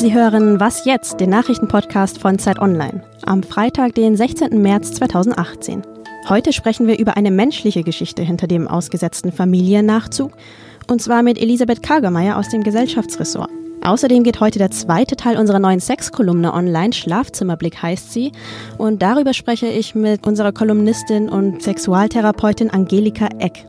Sie hören Was jetzt, den Nachrichtenpodcast von Zeit Online, am Freitag, den 16. März 2018. Heute sprechen wir über eine menschliche Geschichte hinter dem ausgesetzten Familiennachzug, und zwar mit Elisabeth Kagermeier aus dem Gesellschaftsressort. Außerdem geht heute der zweite Teil unserer neuen Sexkolumne online, Schlafzimmerblick heißt sie. Und darüber spreche ich mit unserer Kolumnistin und Sexualtherapeutin Angelika Eck.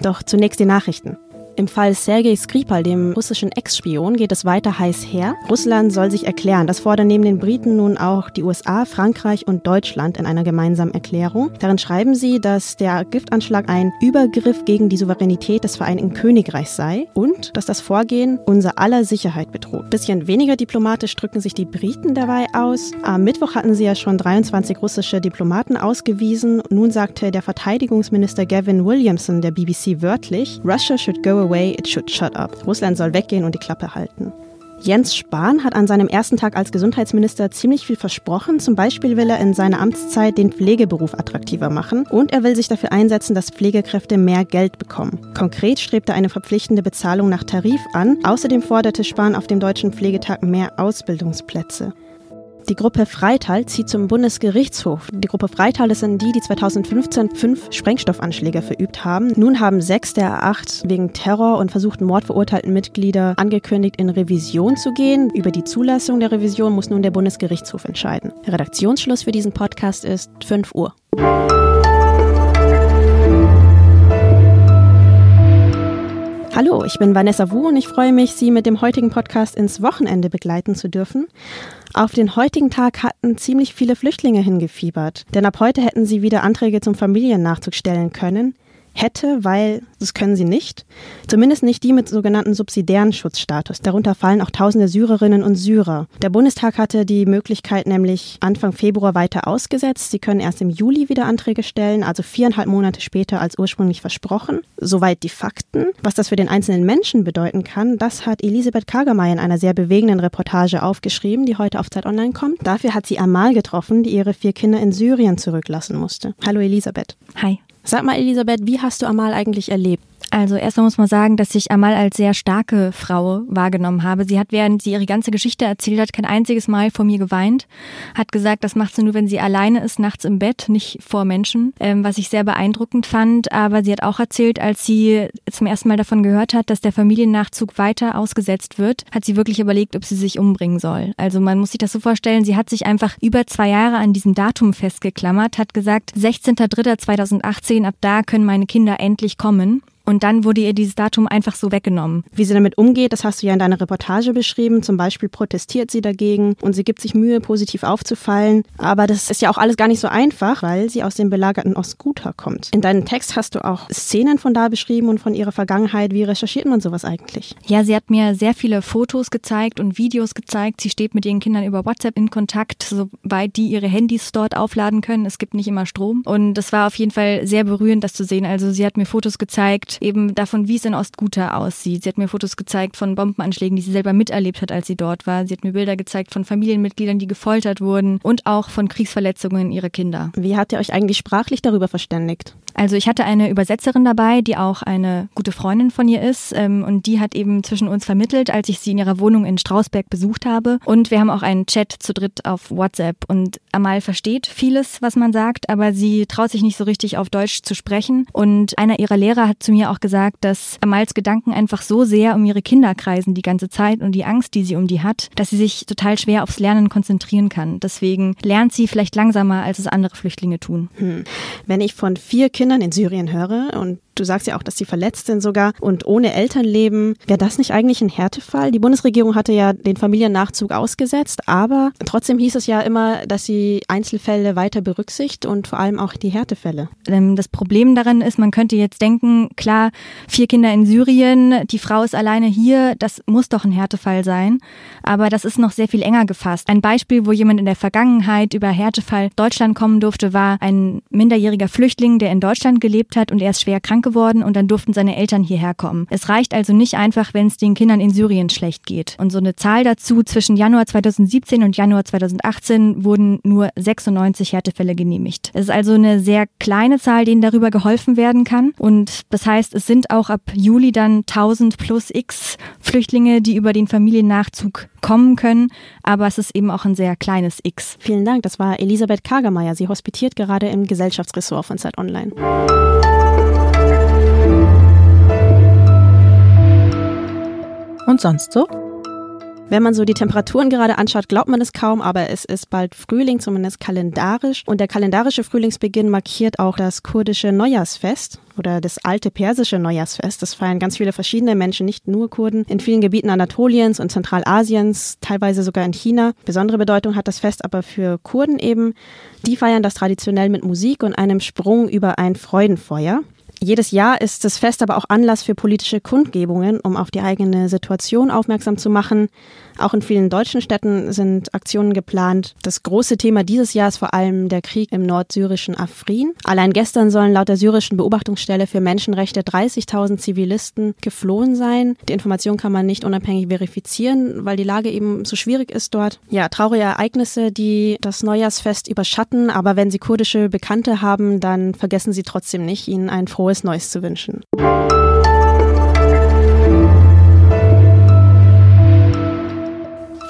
Doch zunächst die Nachrichten. Im Fall Sergei Skripal, dem russischen Ex-Spion, geht es weiter heiß her. Russland soll sich erklären. Das fordern neben den Briten nun auch die USA, Frankreich und Deutschland in einer gemeinsamen Erklärung. Darin schreiben sie, dass der Giftanschlag ein Übergriff gegen die Souveränität des Vereinigten Königreichs sei und dass das Vorgehen unser aller Sicherheit betrug. Bisschen weniger diplomatisch drücken sich die Briten dabei aus. Am Mittwoch hatten sie ja schon 23 russische Diplomaten ausgewiesen. Nun sagte der Verteidigungsminister Gavin Williamson der BBC wörtlich, Russia should go away, it should shut up. Russland soll weggehen und die Klappe halten. Jens Spahn hat an seinem ersten Tag als Gesundheitsminister ziemlich viel versprochen. Zum Beispiel will er in seiner Amtszeit den Pflegeberuf attraktiver machen und er will sich dafür einsetzen, dass Pflegekräfte mehr Geld bekommen. Konkret strebt er eine verpflichtende Bezahlung nach Tarif an. Außerdem forderte Spahn auf dem Deutschen Pflegetag mehr Ausbildungsplätze. Die Gruppe Freital zieht zum Bundesgerichtshof. Die Gruppe Freital, das sind die, die 2015 fünf Sprengstoffanschläge verübt haben. Nun haben sechs der acht wegen Terror und versuchten Mord verurteilten Mitglieder angekündigt, in Revision zu gehen. Über die Zulassung der Revision muss nun der Bundesgerichtshof entscheiden. Redaktionsschluss für diesen Podcast ist 5 Uhr. Hallo, ich bin Vanessa Wu und ich freue mich, Sie mit dem heutigen Podcast ins Wochenende begleiten zu dürfen. Auf den heutigen Tag hatten ziemlich viele Flüchtlinge hingefiebert, denn ab heute hätten sie wieder Anträge zum Familiennachzug stellen können hätte, weil das können sie nicht. Zumindest nicht die mit sogenannten subsidiären Schutzstatus. Darunter fallen auch tausende Syrerinnen und Syrer. Der Bundestag hatte die Möglichkeit nämlich Anfang Februar weiter ausgesetzt. Sie können erst im Juli wieder Anträge stellen, also viereinhalb Monate später als ursprünglich versprochen. Soweit die Fakten. Was das für den einzelnen Menschen bedeuten kann, das hat Elisabeth Kagermeier in einer sehr bewegenden Reportage aufgeschrieben, die heute auf Zeit Online kommt. Dafür hat sie Amal getroffen, die ihre vier Kinder in Syrien zurücklassen musste. Hallo Elisabeth. Hi. Sag mal, Elisabeth, wie hast du Amal eigentlich erlebt? Also erstmal muss man sagen, dass ich Amal als sehr starke Frau wahrgenommen habe. Sie hat, während sie ihre ganze Geschichte erzählt hat, kein einziges Mal vor mir geweint. Hat gesagt, das macht sie nur, wenn sie alleine ist, nachts im Bett, nicht vor Menschen, ähm, was ich sehr beeindruckend fand. Aber sie hat auch erzählt, als sie zum ersten Mal davon gehört hat, dass der Familiennachzug weiter ausgesetzt wird, hat sie wirklich überlegt, ob sie sich umbringen soll. Also man muss sich das so vorstellen, sie hat sich einfach über zwei Jahre an diesem Datum festgeklammert, hat gesagt, 16.03.2018, ab da können meine Kinder endlich kommen. Und dann wurde ihr dieses Datum einfach so weggenommen. Wie sie damit umgeht, das hast du ja in deiner Reportage beschrieben. Zum Beispiel protestiert sie dagegen und sie gibt sich Mühe, positiv aufzufallen. Aber das ist ja auch alles gar nicht so einfach, weil sie aus dem belagerten Ostguta kommt. In deinem Text hast du auch Szenen von da beschrieben und von ihrer Vergangenheit. Wie recherchiert man sowas eigentlich? Ja, sie hat mir sehr viele Fotos gezeigt und Videos gezeigt. Sie steht mit ihren Kindern über WhatsApp in Kontakt, soweit die ihre Handys dort aufladen können. Es gibt nicht immer Strom. Und es war auf jeden Fall sehr berührend, das zu sehen. Also sie hat mir Fotos gezeigt, eben davon, wie es in Ostguta aussieht. Sie hat mir Fotos gezeigt von Bombenanschlägen, die sie selber miterlebt hat, als sie dort war. Sie hat mir Bilder gezeigt von Familienmitgliedern, die gefoltert wurden und auch von Kriegsverletzungen ihrer Kinder. Wie hat ihr euch eigentlich sprachlich darüber verständigt? Also ich hatte eine Übersetzerin dabei, die auch eine gute Freundin von ihr ist ähm, und die hat eben zwischen uns vermittelt, als ich sie in ihrer Wohnung in Strausberg besucht habe. Und wir haben auch einen Chat zu dritt auf WhatsApp und Amal versteht vieles, was man sagt, aber sie traut sich nicht so richtig auf Deutsch zu sprechen. Und einer ihrer Lehrer hat zu mir auch gesagt, dass Amals Gedanken einfach so sehr um ihre Kinder kreisen die ganze Zeit und die Angst, die sie um die hat, dass sie sich total schwer aufs Lernen konzentrieren kann. Deswegen lernt sie vielleicht langsamer, als es andere Flüchtlinge tun. Hm. Wenn ich von vier Kindern Kindern in Syrien höre und Du sagst ja auch, dass sie verletzt sind sogar und ohne Eltern leben. Wäre das nicht eigentlich ein Härtefall? Die Bundesregierung hatte ja den Familiennachzug ausgesetzt, aber trotzdem hieß es ja immer, dass sie Einzelfälle weiter berücksichtigt und vor allem auch die Härtefälle. Ähm, das Problem darin ist, man könnte jetzt denken, klar, vier Kinder in Syrien, die Frau ist alleine hier, das muss doch ein Härtefall sein. Aber das ist noch sehr viel enger gefasst. Ein Beispiel, wo jemand in der Vergangenheit über Härtefall Deutschland kommen durfte, war ein minderjähriger Flüchtling, der in Deutschland gelebt hat und er ist schwer krank geworden und dann durften seine Eltern hierher kommen. Es reicht also nicht einfach, wenn es den Kindern in Syrien schlecht geht. Und so eine Zahl dazu, zwischen Januar 2017 und Januar 2018 wurden nur 96 Härtefälle genehmigt. Es ist also eine sehr kleine Zahl, denen darüber geholfen werden kann. Und das heißt, es sind auch ab Juli dann 1000 plus X Flüchtlinge, die über den Familiennachzug kommen können. Aber es ist eben auch ein sehr kleines X. Vielen Dank. Das war Elisabeth Kagermeier. Sie hospitiert gerade im Gesellschaftsressort von Zeit Online. Und sonst so? Wenn man so die Temperaturen gerade anschaut, glaubt man es kaum, aber es ist bald Frühling, zumindest kalendarisch. Und der kalendarische Frühlingsbeginn markiert auch das kurdische Neujahrsfest oder das alte persische Neujahrsfest. Das feiern ganz viele verschiedene Menschen, nicht nur Kurden, in vielen Gebieten Anatoliens und Zentralasiens, teilweise sogar in China. Besondere Bedeutung hat das Fest aber für Kurden eben. Die feiern das traditionell mit Musik und einem Sprung über ein Freudenfeuer. Jedes Jahr ist das Fest aber auch Anlass für politische Kundgebungen, um auf die eigene Situation aufmerksam zu machen. Auch in vielen deutschen Städten sind Aktionen geplant. Das große Thema dieses Jahr ist vor allem der Krieg im nordsyrischen Afrin. Allein gestern sollen laut der syrischen Beobachtungsstelle für Menschenrechte 30.000 Zivilisten geflohen sein. Die Information kann man nicht unabhängig verifizieren, weil die Lage eben so schwierig ist dort. Ja, traurige Ereignisse, die das Neujahrsfest überschatten, aber wenn Sie kurdische Bekannte haben, dann vergessen Sie trotzdem nicht, ihnen ein frohes Neues zu wünschen.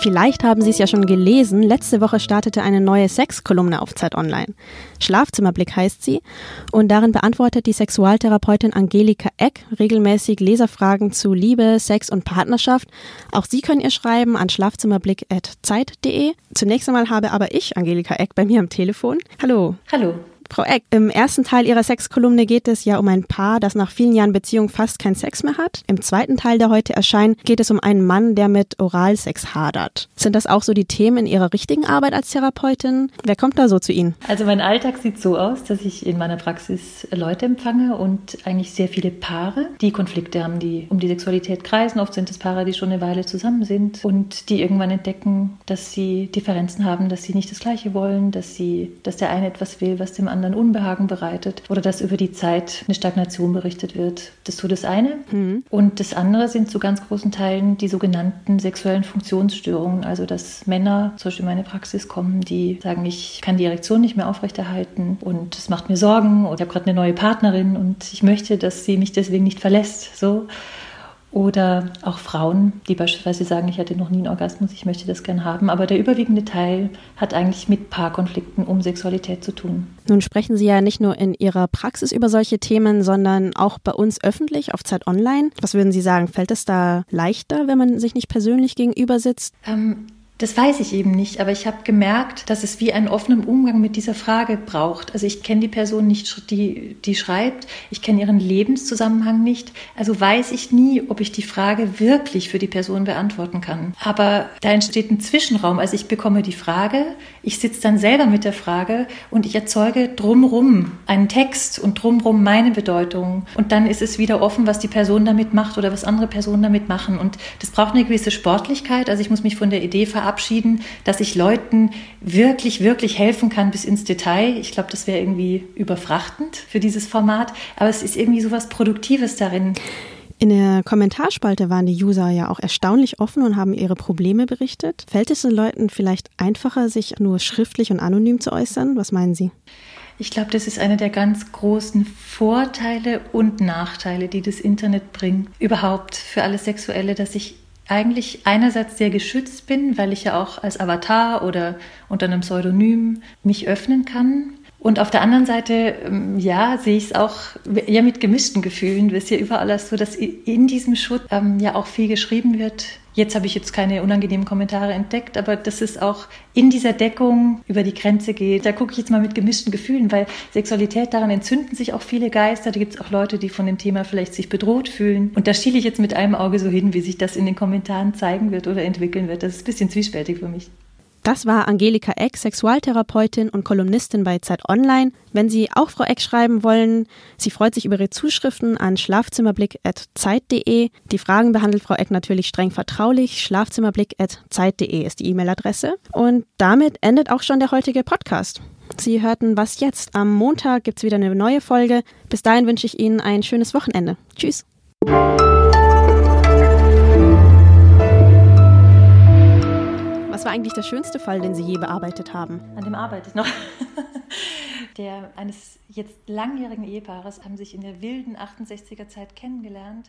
Vielleicht haben Sie es ja schon gelesen. Letzte Woche startete eine neue Sexkolumne auf Zeit Online. Schlafzimmerblick heißt sie. Und darin beantwortet die Sexualtherapeutin Angelika Eck regelmäßig Leserfragen zu Liebe, Sex und Partnerschaft. Auch Sie können ihr schreiben an schlafzimmerblick.zeit.de. Zunächst einmal habe aber ich Angelika Eck bei mir am Telefon. Hallo. Hallo. Frau Eck, im ersten Teil Ihrer Sexkolumne geht es ja um ein Paar, das nach vielen Jahren Beziehung fast keinen Sex mehr hat. Im zweiten Teil, der heute erscheint, geht es um einen Mann, der mit Oralsex hadert. Sind das auch so die Themen in Ihrer richtigen Arbeit als Therapeutin? Wer kommt da so zu Ihnen? Also mein Alltag sieht so aus, dass ich in meiner Praxis Leute empfange und eigentlich sehr viele Paare, die Konflikte haben, die um die Sexualität kreisen. Oft sind es Paare, die schon eine Weile zusammen sind und die irgendwann entdecken, dass sie Differenzen haben, dass sie nicht das Gleiche wollen, dass sie, dass der eine etwas will, was dem anderen anderen Unbehagen bereitet oder dass über die Zeit eine Stagnation berichtet wird. Das ist so das eine. Mhm. Und das andere sind zu ganz großen Teilen die sogenannten sexuellen Funktionsstörungen. Also dass Männer zum Beispiel in meine Praxis kommen, die sagen, ich kann die Erektion nicht mehr aufrechterhalten und es macht mir Sorgen oder ich habe gerade eine neue Partnerin und ich möchte, dass sie mich deswegen nicht verlässt. So. Oder auch Frauen, die beispielsweise sagen, ich hatte noch nie einen Orgasmus, ich möchte das gern haben. Aber der überwiegende Teil hat eigentlich mit Paarkonflikten um Sexualität zu tun. Nun sprechen Sie ja nicht nur in Ihrer Praxis über solche Themen, sondern auch bei uns öffentlich auf Zeit Online. Was würden Sie sagen, fällt es da leichter, wenn man sich nicht persönlich gegenüber sitzt? Ähm, das weiß ich eben nicht, aber ich habe gemerkt, dass es wie einen offenen Umgang mit dieser Frage braucht. Also ich kenne die Person nicht, die, die schreibt, ich kenne ihren Lebenszusammenhang nicht, also weiß ich nie, ob ich die Frage wirklich für die Person beantworten kann. Aber da entsteht ein Zwischenraum, also ich bekomme die Frage, ich sitze dann selber mit der Frage und ich erzeuge drumrum einen Text und drumrum meine Bedeutung. Und dann ist es wieder offen, was die Person damit macht oder was andere Personen damit machen. Und das braucht eine gewisse Sportlichkeit, also ich muss mich von der Idee verabschieden, verabschieden, dass ich Leuten wirklich, wirklich helfen kann bis ins Detail. Ich glaube, das wäre irgendwie überfrachtend für dieses Format, aber es ist irgendwie so was Produktives darin. In der Kommentarspalte waren die User ja auch erstaunlich offen und haben ihre Probleme berichtet. Fällt es den Leuten vielleicht einfacher, sich nur schriftlich und anonym zu äußern? Was meinen Sie? Ich glaube, das ist einer der ganz großen Vorteile und Nachteile, die das Internet bringt. Überhaupt für alle Sexuelle, dass ich eigentlich einerseits sehr geschützt bin, weil ich ja auch als Avatar oder unter einem Pseudonym mich öffnen kann. Und auf der anderen Seite, ähm, ja, sehe ich es auch ja mit gemischten Gefühlen. Es ist ja überall so, dass in diesem Schutz ähm, ja auch viel geschrieben wird Jetzt habe ich jetzt keine unangenehmen Kommentare entdeckt, aber dass es auch in dieser Deckung über die Grenze geht. Da gucke ich jetzt mal mit gemischten Gefühlen, weil Sexualität, daran entzünden sich auch viele Geister. Da gibt es auch Leute, die von dem Thema vielleicht sich bedroht fühlen. Und da schiele ich jetzt mit einem Auge so hin, wie sich das in den Kommentaren zeigen wird oder entwickeln wird. Das ist ein bisschen zwiespältig für mich. Das war Angelika Eck, Sexualtherapeutin und Kolumnistin bei Zeit Online. Wenn Sie auch Frau Eck schreiben wollen, sie freut sich über Ihre Zuschriften an schlafzimmerblick.zeit.de. Die Fragen behandelt Frau Eck natürlich streng vertraulich. Schlafzimmerblick.zeit.de ist die E-Mail-Adresse. Und damit endet auch schon der heutige Podcast. Sie hörten Was jetzt? Am Montag gibt es wieder eine neue Folge. Bis dahin wünsche ich Ihnen ein schönes Wochenende. Tschüss. Was war eigentlich der schönste Fall, den Sie je bearbeitet haben? An dem arbeite ich noch. der eines jetzt langjährigen Ehepaares haben sich in der wilden 68er Zeit kennengelernt